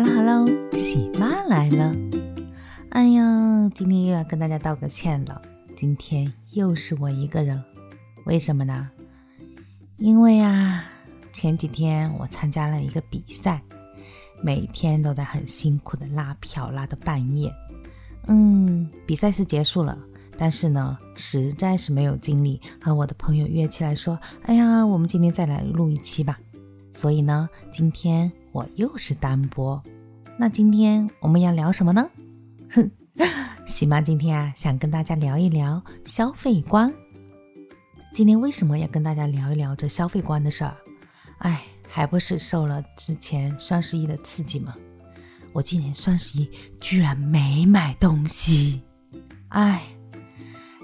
Hello Hello，喜妈来了。哎呀，今天又要跟大家道个歉了。今天又是我一个人，为什么呢？因为啊，前几天我参加了一个比赛，每天都在很辛苦的拉票，拉到半夜。嗯，比赛是结束了，但是呢，实在是没有精力和我的朋友约起来说，哎呀，我们今天再来录一期吧。所以呢，今天我又是单播。那今天我们要聊什么呢？哼，喜妈今天啊，想跟大家聊一聊消费观。今天为什么要跟大家聊一聊这消费观的事儿？哎，还不是受了之前双十一的刺激吗？我今年双十一居然没买东西，哎，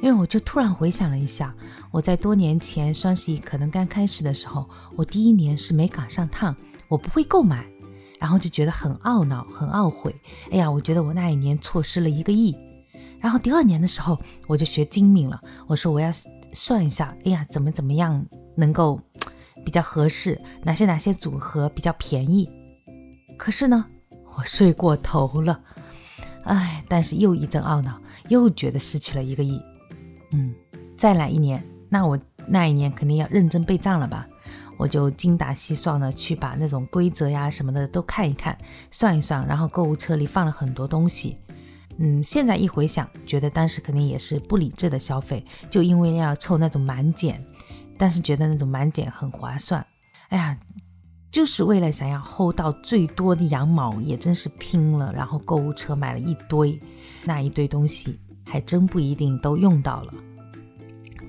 因为我就突然回想了一下。我在多年前双十一可能刚开始的时候，我第一年是没赶上趟，我不会购买，然后就觉得很懊恼、很懊悔。哎呀，我觉得我那一年错失了一个亿。然后第二年的时候，我就学精明了，我说我要算一下，哎呀，怎么怎么样能够比较合适，哪些哪些组合比较便宜。可是呢，我睡过头了，哎，但是又一阵懊恼，又觉得失去了一个亿。嗯，再来一年。那我那一年肯定要认真备账了吧？我就精打细算的去把那种规则呀什么的都看一看，算一算，然后购物车里放了很多东西。嗯，现在一回想，觉得当时肯定也是不理智的消费，就因为要凑那种满减，但是觉得那种满减很划算。哎呀，就是为了想要薅到最多的羊毛，也真是拼了。然后购物车买了一堆，那一堆东西还真不一定都用到了。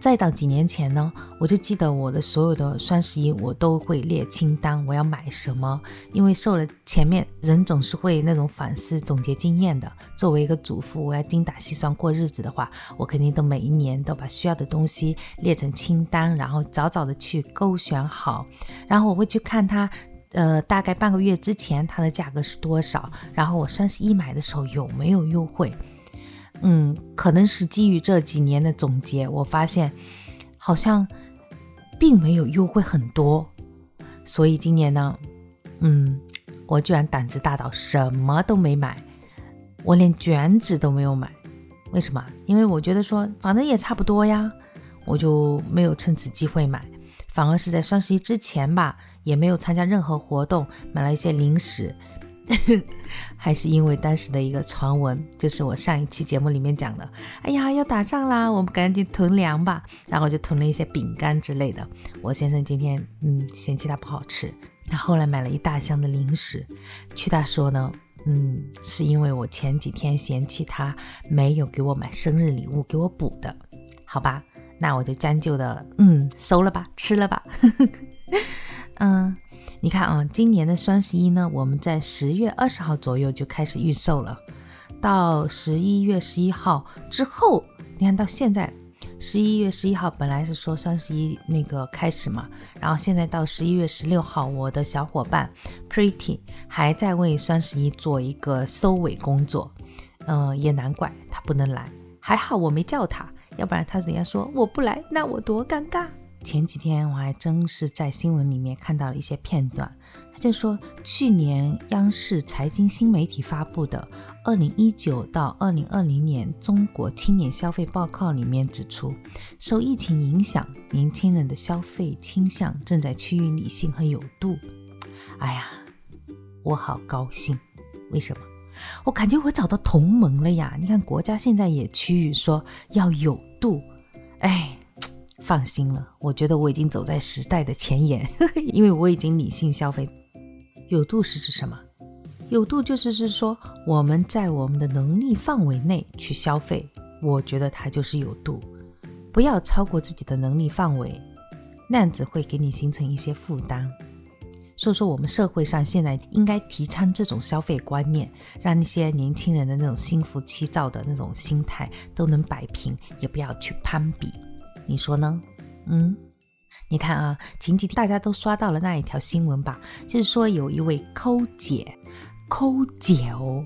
再到几年前呢，我就记得我的所有的双十一，我都会列清单，我要买什么。因为受了前面人总是会那种反思、总结经验的。作为一个主妇，我要精打细算过日子的话，我肯定都每一年都把需要的东西列成清单，然后早早的去勾选好。然后我会去看它，呃，大概半个月之前它的价格是多少，然后我双十一买的时候有没有优惠。嗯，可能是基于这几年的总结，我发现好像并没有优惠很多，所以今年呢，嗯，我居然胆子大到什么都没买，我连卷纸都没有买。为什么？因为我觉得说反正也差不多呀，我就没有趁此机会买，反而是在双十一之前吧，也没有参加任何活动，买了一些零食。还是因为当时的一个传闻，就是我上一期节目里面讲的，哎呀要打仗啦，我们赶紧囤粮吧，然后就囤了一些饼干之类的。我先生今天嗯嫌弃它不好吃，他后来买了一大箱的零食。据他说呢，嗯是因为我前几天嫌弃他没有给我买生日礼物给我补的，好吧，那我就将就的嗯收了吧，吃了吧，嗯。你看啊，今年的双十一呢，我们在十月二十号左右就开始预售了，到十一月十一号之后，你看到现在，十一月十一号本来是说双十一那个开始嘛，然后现在到十一月十六号，我的小伙伴 Pretty 还在为双十一做一个收尾工作，嗯，也难怪他不能来，还好我没叫他，要不然他人家说我不来，那我多尴尬。前几天我还真是在新闻里面看到了一些片段，他就说，去年央视财经新媒体发布的《二零一九到二零二零年中国青年消费报告》里面指出，受疫情影响，年轻人的消费倾向正在趋于理性和有度。哎呀，我好高兴！为什么？我感觉我找到同盟了呀！你看，国家现在也趋于说要有度，哎。放心了，我觉得我已经走在时代的前沿，因为我已经理性消费。有度是指什么？有度就是是说我们在我们的能力范围内去消费，我觉得它就是有度，不要超过自己的能力范围，那样子会给你形成一些负担。所以说，我们社会上现在应该提倡这种消费观念，让那些年轻人的那种心浮气躁的那种心态都能摆平，也不要去攀比。你说呢？嗯，你看啊，前几天大家都刷到了那一条新闻吧？就是说有一位抠姐，抠姐哦，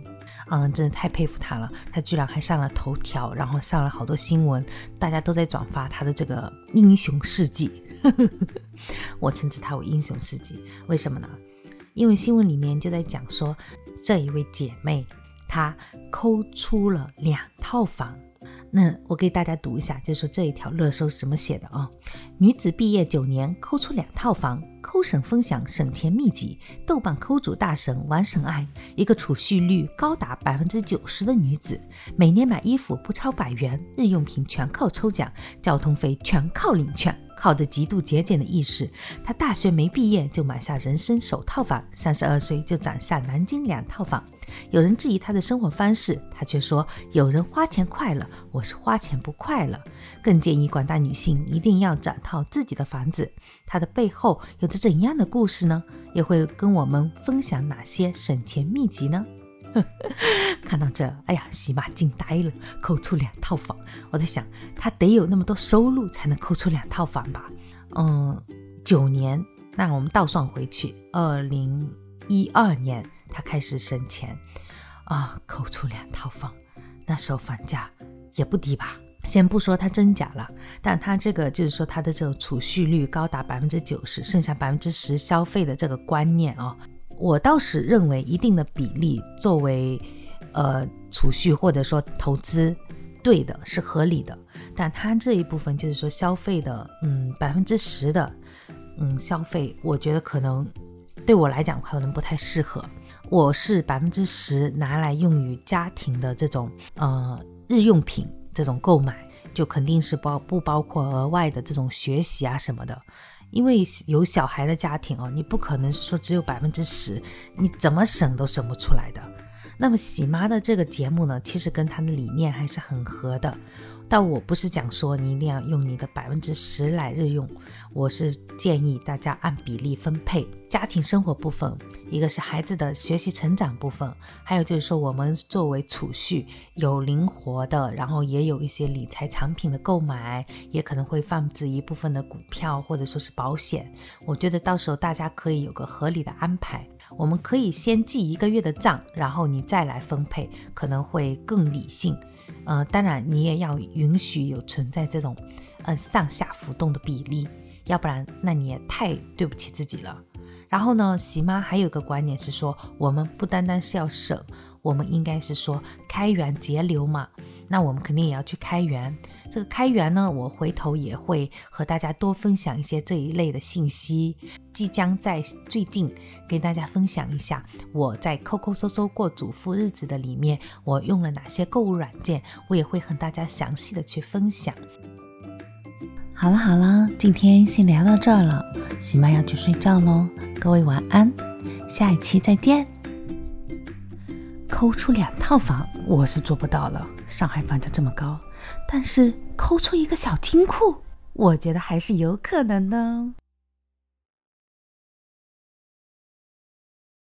嗯，真的太佩服她了。她居然还上了头条，然后上了好多新闻，大家都在转发她的这个英雄事迹。我称之她为英雄事迹，为什么呢？因为新闻里面就在讲说，这一位姐妹，她抠出了两套房。那我给大家读一下，就说这一条热搜是怎么写的啊？女子毕业九年抠出两套房，抠省分享省钱秘籍，豆瓣抠主大神玩神爱，一个储蓄率高达百分之九十的女子，每年买衣服不超百元，日用品全靠抽奖，交通费全靠领券。靠着极度节俭的意识，他大学没毕业就买下人生首套房，三十二岁就攒下南京两套房。有人质疑他的生活方式，他却说：“有人花钱快乐，我是花钱不快乐。”更建议广大女性一定要攒套自己的房子。他的背后有着怎样的故事呢？也会跟我们分享哪些省钱秘籍呢？看到这，哎呀，喜妈惊呆了，抠出两套房。我在想，他得有那么多收入才能抠出两套房吧？嗯，九年，那我们倒算回去，二零一二年他开始省钱啊，抠出两套房，那时候房价也不低吧？先不说它真假了，但他这个就是说他的这个储蓄率高达百分之九十，剩下百分之十消费的这个观念啊。我倒是认为一定的比例作为，呃，储蓄或者说投资，对的是合理的。但他这一部分就是说消费的，嗯，百分之十的，嗯，消费，我觉得可能对我来讲可能不太适合。我是百分之十拿来用于家庭的这种，呃，日用品这种购买，就肯定是包不包括额外的这种学习啊什么的。因为有小孩的家庭哦，你不可能说只有百分之十，你怎么省都省不出来的。那么喜妈的这个节目呢，其实跟她的理念还是很合的。但我不是讲说你一定要用你的百分之十来日用，我是建议大家按比例分配。家庭生活部分，一个是孩子的学习成长部分，还有就是说我们作为储蓄有灵活的，然后也有一些理财产品的购买，也可能会放置一部分的股票或者说是保险。我觉得到时候大家可以有个合理的安排。我们可以先记一个月的账，然后你再来分配，可能会更理性。呃，当然你也要允许有存在这种，呃上下浮动的比例，要不然那你也太对不起自己了。然后呢，喜妈还有一个观点是说，我们不单单是要省，我们应该是说开源节流嘛。那我们肯定也要去开源。这个开源呢，我回头也会和大家多分享一些这一类的信息。即将在最近跟大家分享一下我在抠抠搜搜过主妇日子的里面，我用了哪些购物软件，我也会和大家详细的去分享。好了好了，今天先聊到这儿了，喜妈要去睡觉喽，各位晚安，下一期再见。抠出两套房，我是做不到了，上海房价这么高。但是抠出一个小金库，我觉得还是有可能的。